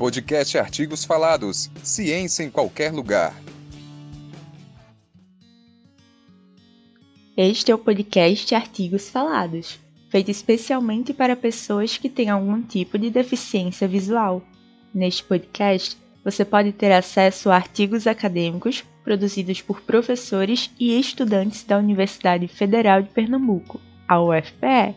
Podcast Artigos Falados. Ciência em qualquer lugar. Este é o podcast Artigos Falados, feito especialmente para pessoas que têm algum tipo de deficiência visual. Neste podcast, você pode ter acesso a artigos acadêmicos produzidos por professores e estudantes da Universidade Federal de Pernambuco, a UFPE.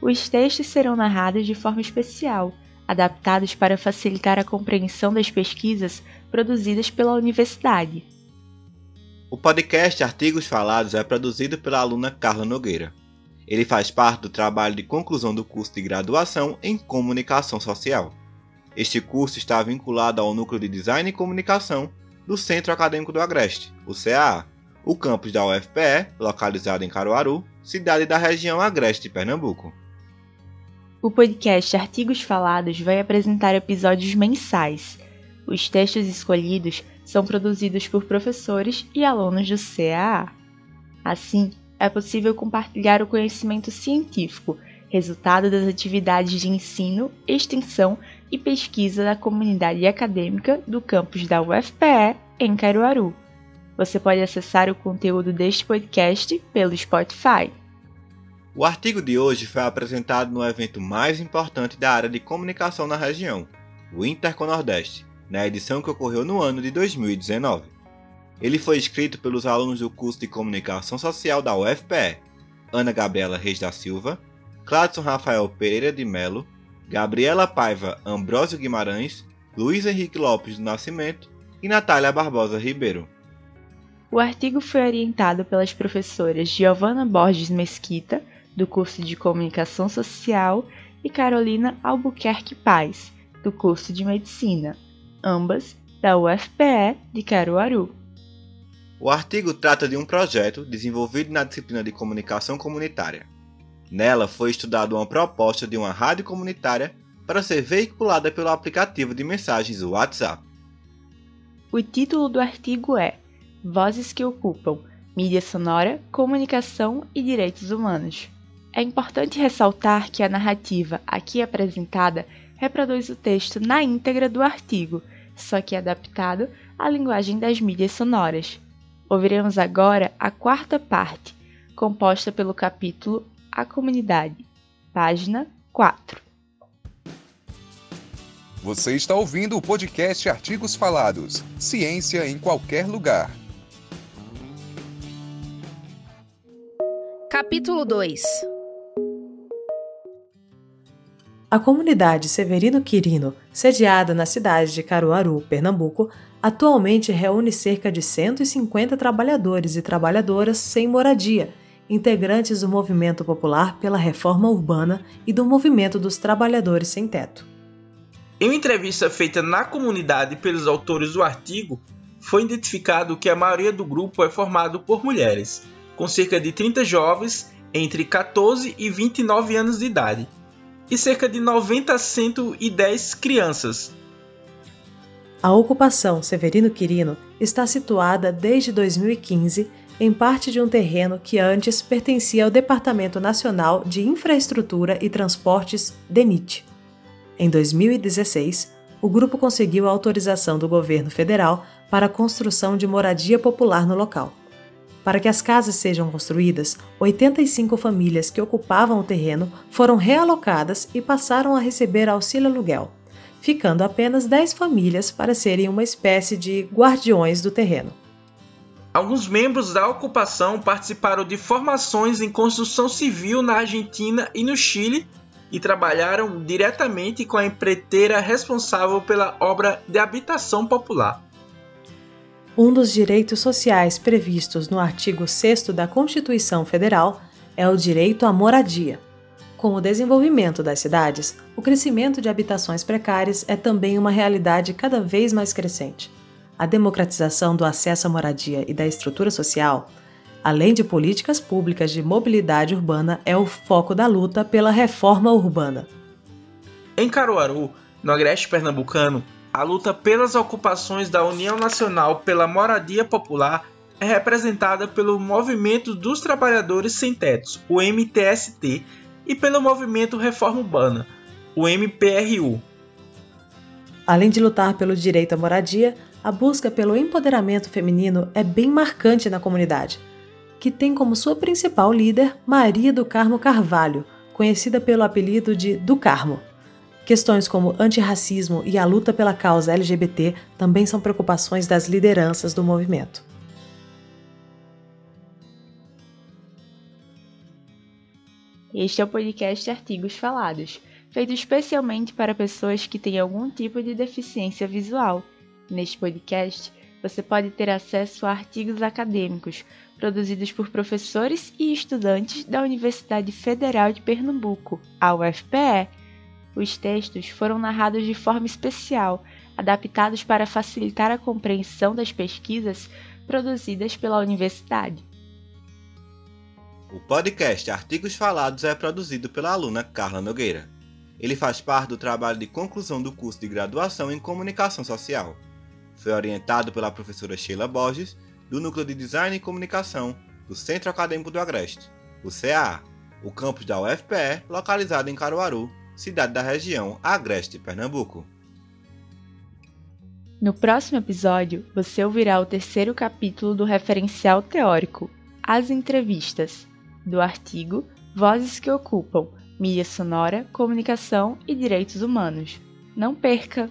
Os textos serão narrados de forma especial, adaptados para facilitar a compreensão das pesquisas produzidas pela universidade. O podcast Artigos Falados é produzido pela aluna Carla Nogueira. Ele faz parte do trabalho de conclusão do curso de graduação em Comunicação Social. Este curso está vinculado ao Núcleo de Design e Comunicação do Centro Acadêmico do Agreste, o CAA, o campus da UFPE, localizado em Caruaru, cidade da região Agreste de Pernambuco. O podcast Artigos Falados vai apresentar episódios mensais. Os textos escolhidos são produzidos por professores e alunos do CAA. Assim, é possível compartilhar o conhecimento científico, resultado das atividades de ensino, extensão e pesquisa da comunidade acadêmica do campus da UFPE em Caruaru. Você pode acessar o conteúdo deste podcast pelo Spotify. O artigo de hoje foi apresentado no evento mais importante da área de comunicação na região, o Interconordeste, na edição que ocorreu no ano de 2019. Ele foi escrito pelos alunos do curso de Comunicação Social da UFPE, Ana Gabriela Reis da Silva, Cladson Rafael Pereira de Melo, Gabriela Paiva Ambrósio Guimarães, Luiz Henrique Lopes do Nascimento e Natália Barbosa Ribeiro. O artigo foi orientado pelas professoras Giovana Borges Mesquita, do curso de Comunicação Social, e Carolina Albuquerque Paz, do curso de Medicina, ambas da UFPE de Caruaru. O artigo trata de um projeto desenvolvido na disciplina de Comunicação Comunitária. Nela foi estudada uma proposta de uma rádio comunitária para ser veiculada pelo aplicativo de mensagens WhatsApp. O título do artigo é Vozes que ocupam mídia sonora, comunicação e direitos humanos. É importante ressaltar que a narrativa aqui apresentada reproduz o texto na íntegra do artigo, só que adaptado à linguagem das mídias sonoras. Ouviremos agora a quarta parte, composta pelo capítulo A Comunidade, página 4. Você está ouvindo o podcast Artigos Falados. Ciência em qualquer lugar. Capítulo 2 A comunidade Severino Quirino, sediada na cidade de Caruaru, Pernambuco, atualmente reúne cerca de 150 trabalhadores e trabalhadoras sem moradia, integrantes do movimento popular pela reforma urbana e do movimento dos trabalhadores sem teto. Em uma entrevista feita na comunidade pelos autores do artigo, foi identificado que a maioria do grupo é formado por mulheres, com cerca de 30 jovens entre 14 e 29 anos de idade, e cerca de 90 a 110 crianças. A ocupação Severino Quirino está situada desde 2015 em parte de um terreno que antes pertencia ao Departamento Nacional de Infraestrutura e Transportes, DENIT. Em 2016, o grupo conseguiu a autorização do governo federal para a construção de moradia popular no local. Para que as casas sejam construídas, 85 famílias que ocupavam o terreno foram realocadas e passaram a receber auxílio aluguel, ficando apenas 10 famílias para serem uma espécie de guardiões do terreno. Alguns membros da ocupação participaram de formações em construção civil na Argentina e no Chile e trabalharam diretamente com a empreiteira responsável pela obra de habitação popular. Um dos direitos sociais previstos no artigo 6 da Constituição Federal é o direito à moradia. Com o desenvolvimento das cidades, o crescimento de habitações precárias é também uma realidade cada vez mais crescente. A democratização do acesso à moradia e da estrutura social, além de políticas públicas de mobilidade urbana, é o foco da luta pela reforma urbana. Em Caruaru, no agreste pernambucano, a luta pelas ocupações da União Nacional pela Moradia Popular é representada pelo Movimento dos Trabalhadores Sem Tetos, o MTST, e pelo Movimento Reforma Urbana, o MPRU. Além de lutar pelo direito à moradia, a busca pelo empoderamento feminino é bem marcante na comunidade, que tem como sua principal líder Maria do Carmo Carvalho, conhecida pelo apelido de do Carmo. Questões como antirracismo e a luta pela causa LGBT também são preocupações das lideranças do movimento. Este é o podcast Artigos Falados, feito especialmente para pessoas que têm algum tipo de deficiência visual. Neste podcast, você pode ter acesso a artigos acadêmicos produzidos por professores e estudantes da Universidade Federal de Pernambuco, a UFPE. Os textos foram narrados de forma especial, adaptados para facilitar a compreensão das pesquisas produzidas pela universidade. O podcast Artigos Falados é produzido pela aluna Carla Nogueira. Ele faz parte do trabalho de conclusão do curso de graduação em Comunicação Social. Foi orientado pela professora Sheila Borges, do Núcleo de Design e Comunicação do Centro Acadêmico do Agreste, o CAA, o campus da UFPE, localizado em Caruaru, cidade da região Agreste, Pernambuco. No próximo episódio, você ouvirá o terceiro capítulo do referencial teórico, As Entrevistas, do artigo Vozes que Ocupam Mídia Sonora, Comunicação e Direitos Humanos. Não perca!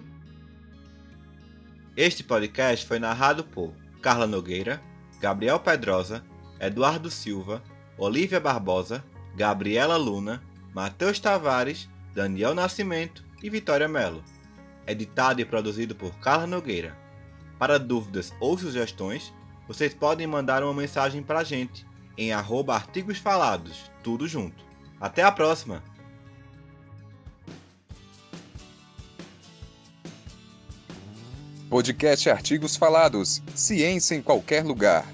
Este podcast foi narrado por Carla Nogueira, Gabriel Pedrosa, Eduardo Silva, Olivia Barbosa, Gabriela Luna, Matheus Tavares, Daniel Nascimento e Vitória Melo. Editado e produzido por Carla Nogueira. Para dúvidas ou sugestões, vocês podem mandar uma mensagem para a gente em arroba artigos falados, tudo junto. Até a próxima! Podcast Artigos Falados. Ciência em qualquer lugar.